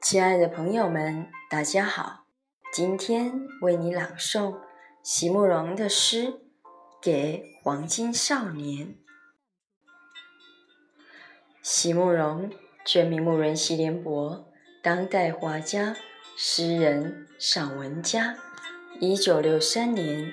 亲爱的朋友们，大家好！今天为你朗诵席慕容的诗《给黄金少年》。席慕容，全名慕容席联博，当代画家、诗人、散文家。一九六三年，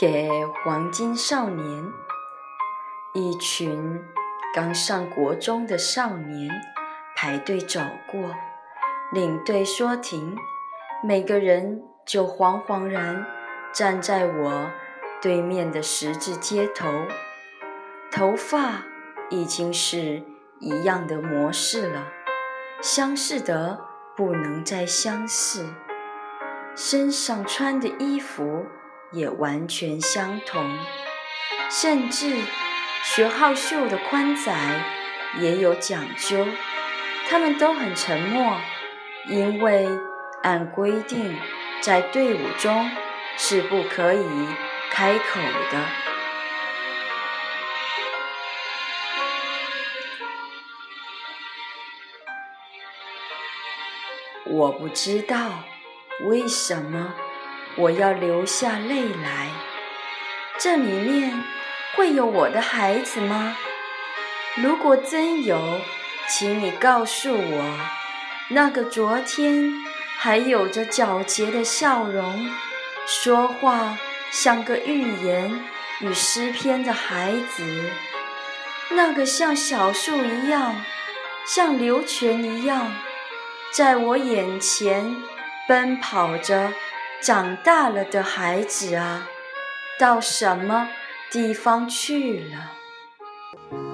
给黄金少年，一群刚上国中的少年排队走过，领队说停，每个人就惶惶然站在我对面的十字街头，头发已经是一样的模式了，相似的不能再相似，身上穿的衣服。也完全相同，甚至学号袖的宽窄也有讲究。他们都很沉默，因为按规定，在队伍中是不可以开口的。我不知道为什么。我要流下泪来，这里面会有我的孩子吗？如果真有，请你告诉我，那个昨天还有着皎洁的笑容，说话像个寓言与诗篇的孩子，那个像小树一样，像流泉一样，在我眼前奔跑着。长大了的孩子啊到什么地方去了？